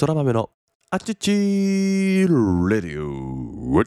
空豆のあちちーレディオ。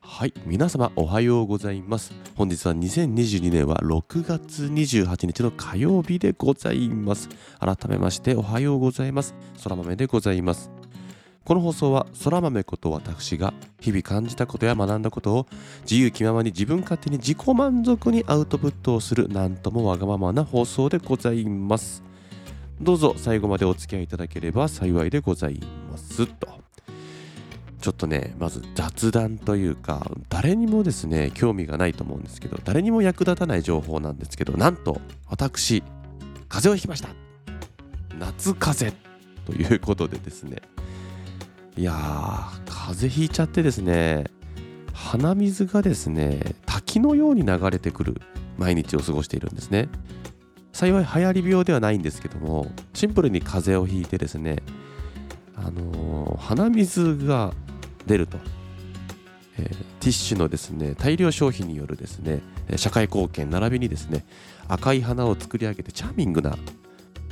はい皆様おはようございます。本日は2022年は6月28日の火曜日でございます。改めましておはようございます。空豆でございます。この放送は空豆こと私が日々感じたことや学んだことを自由気ままに自分勝手に自己満足にアウトプットをするなんともわがままな放送でございます。どうぞ最後までお付き合いいただければ幸いでございますと。ちょっとねまず雑談というか誰にもですね興味がないと思うんですけど誰にも役立たない情報なんですけどなんと私風邪をひきました。夏風邪ということでですね。いやー風邪ひいちゃってですね鼻水がですね滝のように流れてくる毎日を過ごしているんですね。幸い流行り病ではないんですけどもシンプルに風邪をひいてですねあのー、鼻水が出ると、えー、ティッシュのですね大量消費によるですね社会貢献並びにですね赤い花を作り上げてチャーミングな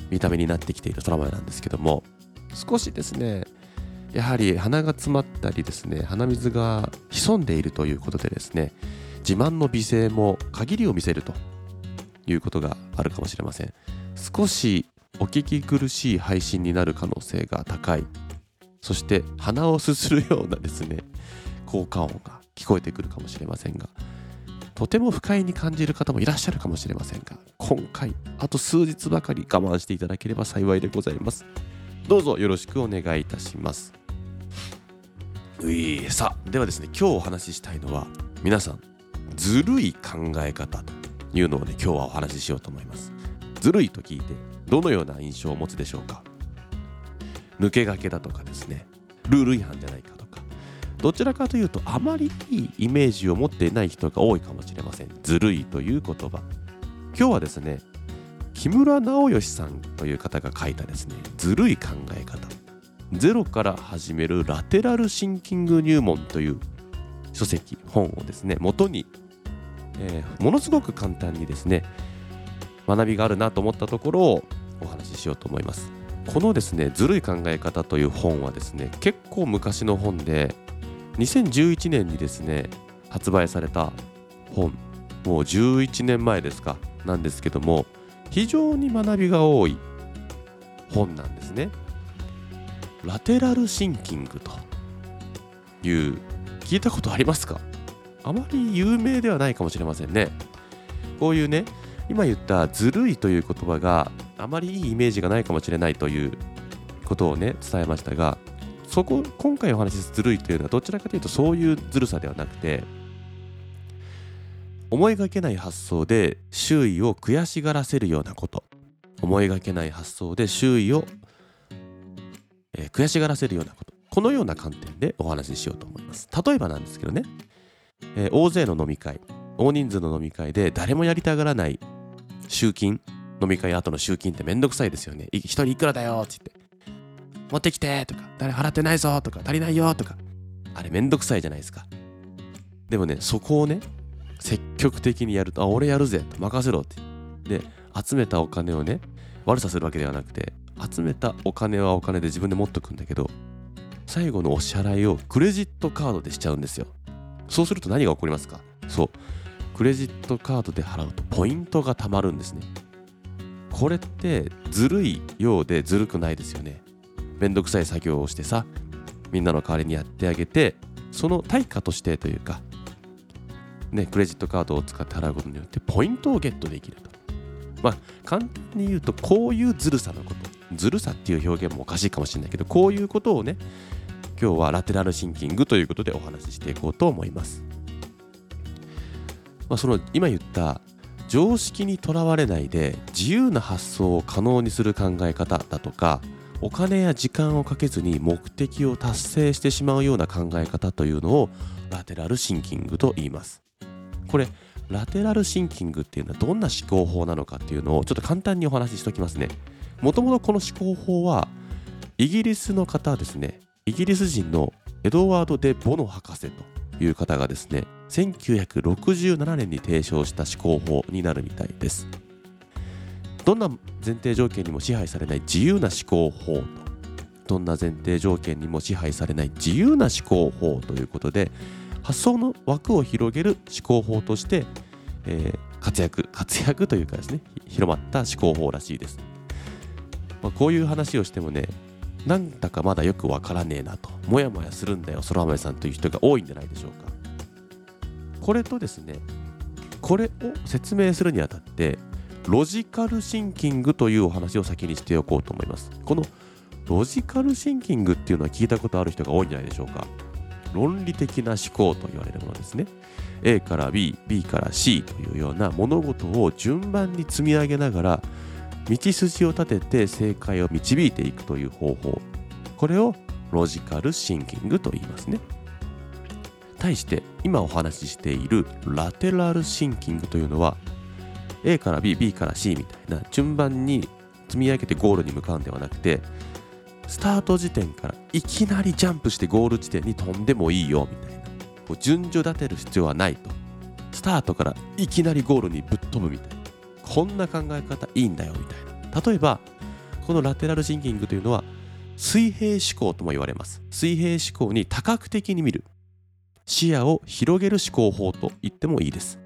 見た目になってきている空豆なんですけども少しですねやはり鼻が詰まったりですね鼻水が潜んでいるということでですね自慢の美声も限りを見せると。いうことがあるかもしれません。少しお聞き苦しい配信になる可能性が高い。そして鼻をすするようなですね効果音が聞こえてくるかもしれませんが。とても不快に感じる方もいらっしゃるかもしれませんが。今回あと数日ばかり我慢していただければ幸いでございます。どうぞよろしくお願いいたします。ういさあではですね今日お話ししたいのは皆さんずるい考え方と。いうのをね今日はお話ししようと思います。ずるいと聞いてどのような印象を持つでしょうか？抜け駆けだとかですね。ルール違反じゃないかとか。どちらかというとあまりいいイメージを持っていない人が多いかもしれません。ずるいという言葉。今日はですね木村直義さんという方が書いたですねずるい考え方。ゼロから始めるラテラルシンキング入門という書籍本をですね元に、えー、ものすごく簡単にですね学びがあるなと思ったところをお話ししようと思います。このですねずるい考え方という本はですね結構昔の本で2011年にですね発売された本。もう11年前ですかなんですけども非常に学びが多い本なんですね。ラテラルシンキングという聞いたことありますか？あまり有名ではないかもしれませんね。こういうね今言ったずるいという言葉があまりいいイメージがないかもしれないということをね伝えましたがそこ今回お話しするずるいというのはどちらかというとそういうずるさではなくて思いがけない発想で周囲を悔しがらせるようなこと。思いがけない発想で周囲をえー、悔しがらせるようなこと。このような観点でお話ししようと思います。例えばなんですけどね、えー、大勢の飲み会大人数の飲み会で誰もやりたがらない集金飲み会後の集金ってめんどくさいですよね。一人いくらだよって言って。持ってきてとか誰払ってないぞとか足りないよとか。あれめんどくさいじゃないですか。でもねそこをね積極的にやるとあ俺やるぜ任せろって。で集めたお金をね悪さするわけではなくて集めたお金はお金で自分で持っとくんだけど最後のお支払いをクレジットカードでしちゃうんですよ。そうすると何が起こりますか？そう。クレジットカードで払うとポイントが貯まるんですね。これってずるいようでずるくないですよね。めんどくさい作業をしてさみんなの代わりにやってあげてその対価としてというかねクレジットカードを使って払うことによってポイントをゲットできると。まあ簡単に言うとこういうずるさのこと。ずるさっていう表現もおかしいかもしれないけどこういうことをね今日はラテラルシンキングということでお話ししていこうと思います、まあ、その今言った常識にとらわれないで自由な発想を可能にする考え方だとかお金や時間をかけずに目的を達成してしまうような考え方というのをラテラルシンキングと言います。これラテラルシンキングっていうのはどんな思考法なのかっていうのをちょっと簡単にお話ししておきますね。もともとこの思考法はイギリスの方ですね。イギリス人のエドワード・デ・ボノ博士という方がですね1967年に提唱した思考法になるみたいです。どんな前提条件にも支配されない自由な思考法とどんな前提条件にも支配されない自由な思考法ということで発想の枠を広げる思考法として、えー、活躍活躍というかですね広まった思考法らしいです、まあ、こういう話をしてもねなんだかまだよくわからねえなと。もやもやするんだよ空豆さんという人が多いんじゃないでしょうか。これとですねこれを説明するにあたってロジカルシンキングというお話を先にしておこうと思います。このロジカルシンキングっていうのは聞いたことある人が多いんじゃないでしょうか。論理的な思考と言われるものですね。A から B、B から C というような物事を順番に積み上げながら道筋を立てて正解を導いていくという方法。これをロジカルシンキングと言いますね。対して今お話ししているラテラルシンキングというのは A から B、B から C みたいな順番に積み上げてゴールに向かうんではなくてスタート時点からいきなりジャンプしてゴール地点に飛んでもいいよみたいな。順序立てる必要はないと。スタートからいきなりゴールにぶっ飛ぶみたいな。こんな考え方いいんだよみたいな。例えばこのラテラルシンキングというのは水平思考とも言われます。水平思考に多角的に見る。視野を広げる思考法と言ってもいいです。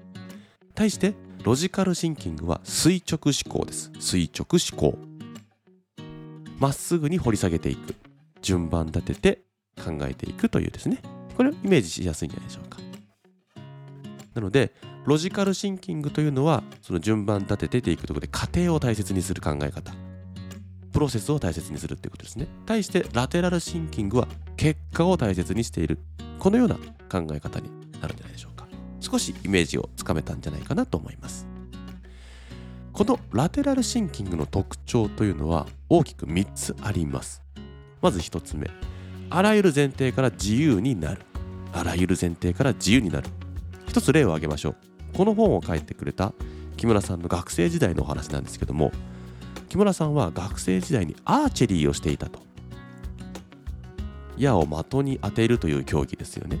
対してロジカルシンキングは垂直思考です。垂直思考。まっすぐに掘り下げていく。順番立てて考えていくというですね。これをイメージしやすいんじゃないでしょうか。なのでロジカルシンキングというのはその順番立ててていくところで過程を大切にする考え方。プロセスを大切にするっていうことですね。対してラテラルシンキングは結果を大切にしている。このような考え方になるんじゃないでしょうか。少しイメージをつかめたんじゃないかなと思います。このラテラルシンキングの特徴というのは大きく3つあります。まず1つ目。あらゆる前提から自由になる。あらゆる前提から自由になる。一つ例を挙げましょう。この本を書いてくれた木村さんの学生時代のお話なんですけども木村さんは学生時代にアーチェリーをしていたと矢を的に当てるという競技ですよね。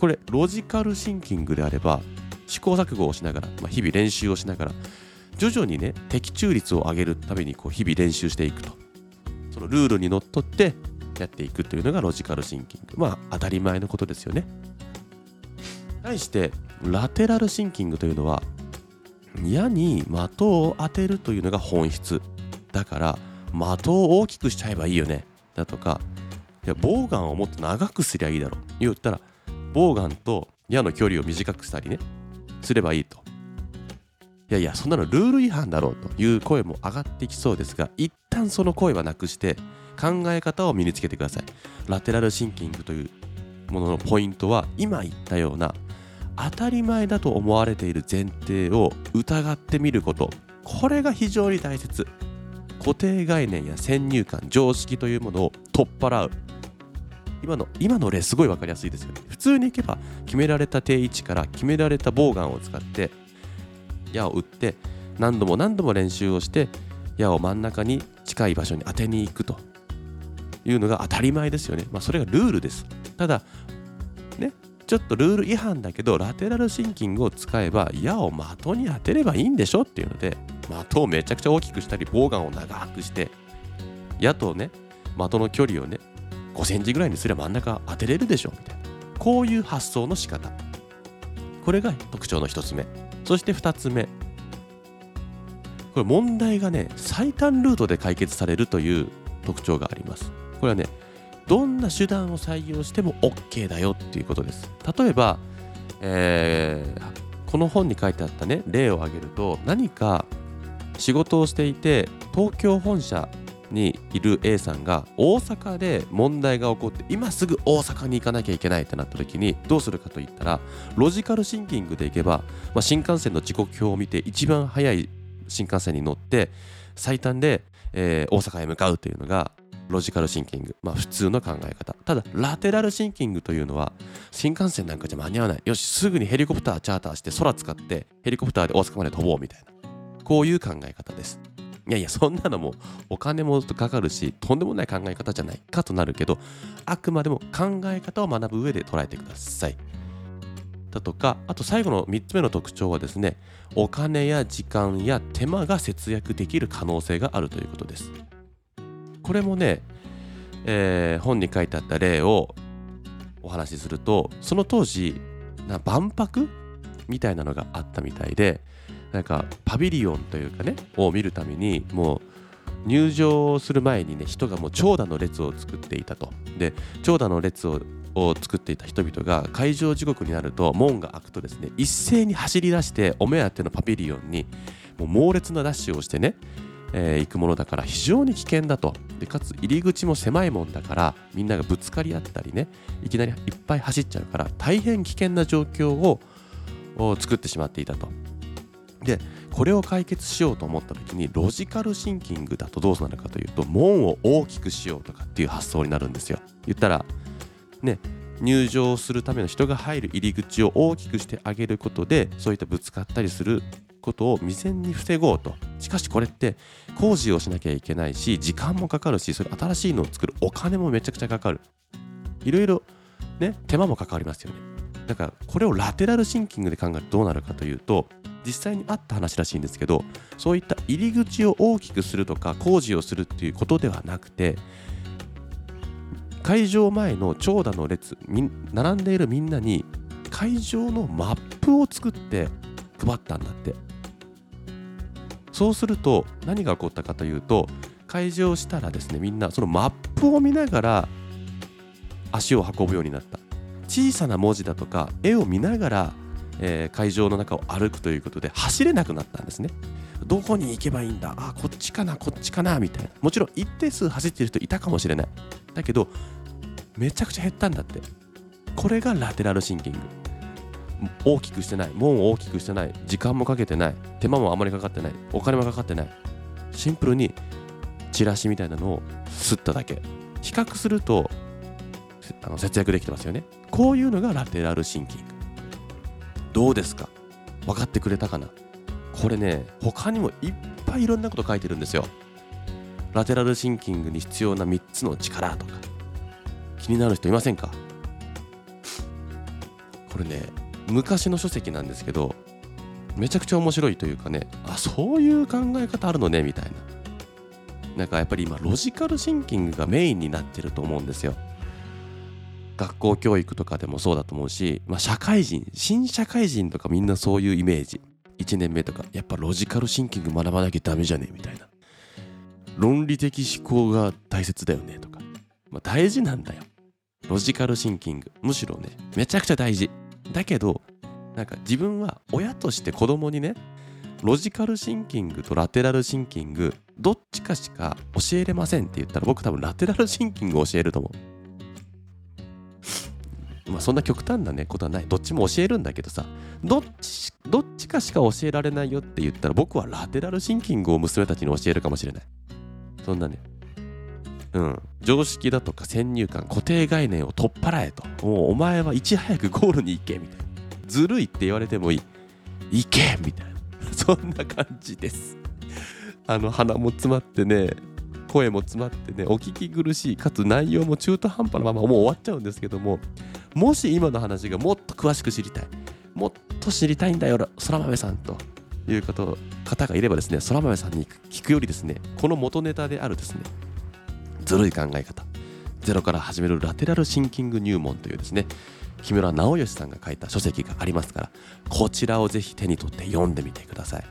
これロジカルシンキングであれば試行錯誤をしながら、まあ、日々練習をしながら徐々にね的中率を上げるためにこう日々練習していくと。そのルールにのっとってやっていくというのがロジカルシンキング。まあ当たり前のことですよね。対してラテラルシンキングというのは矢に的を当てるというのが本質。だから的を大きくしちゃえばいいよね。だとかいやボウガンをもっと長くすりゃいいだろう。言ったらボウガンと矢の距離を短くしたりねすればいいと。いやいやそんなのルール違反だろうという声も上がってきそうですが一旦その声はなくして考え方を身につけてください。ラテラルシンキングというもののポイントは今言ったような当たり前だと思われている前提を疑ってみることこれが非常に大切固定概念や先入観常識というものを取っ払う今の今の例すごい分かりやすいですよね普通にいけば決められた定位置から決められたボウガンを使って矢を打って何度も何度も練習をして矢を真ん中に近い場所に当てに行くというのが当たり前ですよね。まあ、それがルールです。ただ、ちょっとルール違反だけど、ラテラルシンキングを使えば、矢を的に当てればいいんでしょっていうので、的をめちゃくちゃ大きくしたり、ボウガンを長くして、矢とね、的の距離をね、5センチぐらいにすれば真ん中当てれるでしょみたいな。こういう発想の仕方。これが特徴の1つ目。そして2つ目。これ問題がね、最短ルートで解決されるという特徴があります。これはねどんな手段を採用しても OK だよっていうことです。例えば、えー、この本に書いてあったね例を挙げると何か仕事をしていて東京本社にいる A さんが大阪で問題が起こって今すぐ大阪に行かなきゃいけないってなった時にどうするかといったらロジカルシンキングでいけば、まあ、新幹線の時刻表を見て一番早い新幹線に乗って最短で、えー、大阪へ向かうというのがロジカルシンキング、まあ、普通の考え方。ただラテラルシンキングというのは新幹線なんかじゃ間に合わない。よしすぐにヘリコプターチャーターして空使ってヘリコプターで大阪まで飛ぼうみたいな。こういう考え方です。いやいやそんなのもお金もかかるしとんでもない考え方じゃないかとなるけどあくまでも考え方を学ぶ上で捉えてください。だとかあと最後の3つ目の特徴はですねお金や時間や手間が節約できる可能性があるということです。これもね、えー、本に書いてあった例をお話しするとその当時な万博？みたいなのがあったみたいでなんかパビリオンというかねを見るためにもう入場する前にね人がもう長蛇の列を作っていたと。で長蛇の列をを作っていた人々が会場時刻になると門が開くとですね一斉に走り出してお目当てのパビリオンにもう猛烈なダッシュをしてね、えー、行くものだから非常に危険だと。でかつ入り口も狭いもんだからみんながぶつかり合ったりねいきなりいっぱい走っちゃうから大変危険な状況を作ってしまっていたと。でこれを解決しようと思った時にロジカルシンキングだとどうなるかというと門を大きくしようとかっていう発想になるんですよ。言ったらね入場するための人が入る入り口を大きくしてあげることでそういったぶつかったりすることを未然に防ごうと。しかしこれって工事をしなきゃいけないし時間もかかるしそれ新しいのを作るお金もめちゃくちゃかかる。いろいろね手間もかかりますよね。だからこれをラテラルシンキングで考えるとどうなるかというと実際にあった話らしいんですけどそういった入り口を大きくするとか工事をするっていうことではなくて会場前の長蛇の列並んでいるみんなに会場のマップを作って配ったんだって。そうすると何が起こったかというと会場したらですねみんなそのマップを見ながら足を運ぶようになった。小さな文字だとか絵を見ながら、えー、会場の中を歩くということで走れなくなったんですね。どこに行けばいいんだ？あこっちかなこっちかなみたいな。もちろん一定数走ってる人いたかもしれない。だけどめちゃくちゃ減ったんだって。これがラテラルシンキング。大きくしてない門を大きくしてない時間もかけてない手間もあまりかかってないお金もかかってない。シンプルにチラシみたいなのをすっただけ。比較するとあの節約できてますよね。こういうのがラテラルシンキング。どうですか？分かってくれたかな？これね他にもいっぱいいろんなこと書いてるんですよ。ラテラルシンキングに必要な3つの力とか。気になる人いませんか？これね昔の書籍なんですけどめちゃくちゃ面白いというかねあそういう考え方あるのねみたいな。なんかやっぱり今ロジカルシンキングがメインになってると思うんですよ。学校教育とかでもそうだと思うし、まあ、社会人新社会人とかみんなそういうイメージ。1年目とかやっぱロジカルシンキング学ばなきゃダメじゃねえみたいな。論理的思考が大切だよねとか、まあ、大事なんだよ。ロジカルシンキング。むしろねめちゃくちゃ大事。だけどなんか自分は親として子供にねロジカルシンキングとラテラルシンキングどっちかしか教えれませんって言ったら僕多分ラテラルシンキングを教えると思う。まあそんな極端なねことはない。どっちも教えるんだけどさどっちどっちかしか教えられないよって言ったら僕はラテラルシンキングを娘たちに教えるかもしれない。そんなね。うん、常識だとか先入観固定概念を取っ払えと。もうお前はいち早くゴールに行けみたいな。ずるいって言われてもいい。行けみたいな。そんな感じです。あの鼻も詰まってね声も詰まってねお聞き苦しいかつ内容も中途半端なままもう終わっちゃうんですけどももし今の話がもっと詳しく知りたいもっと知りたいんだよ空豆さんと。いう方がいればですね空豆さんに聞くよりですねこの元ネタであるですねずるい考え方。ゼロから始めるラテラルシンキング入門というですね。木村直義さんが書いた書籍がありますからこちらをぜひ手に取って読んでみてください。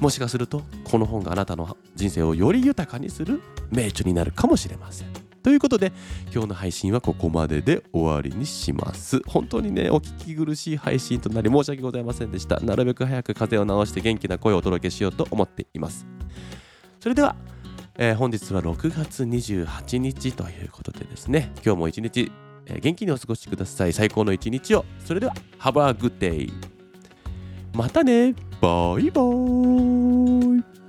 もしかするとこの本があなたの人生をより豊かにする名著になるかもしれません。ということで今日の配信はここまでで終わりにします。本当にねお聞き苦しい配信となり申し訳ございませんでした。なるべく早く風邪を治して元気な声をお届けしようと思っています。それではえー、本日は6月28日ということでですね。今日も一日、えー、元気にお過ごしください。最高の一日を。それでは Have a good day またね。バイバーイ。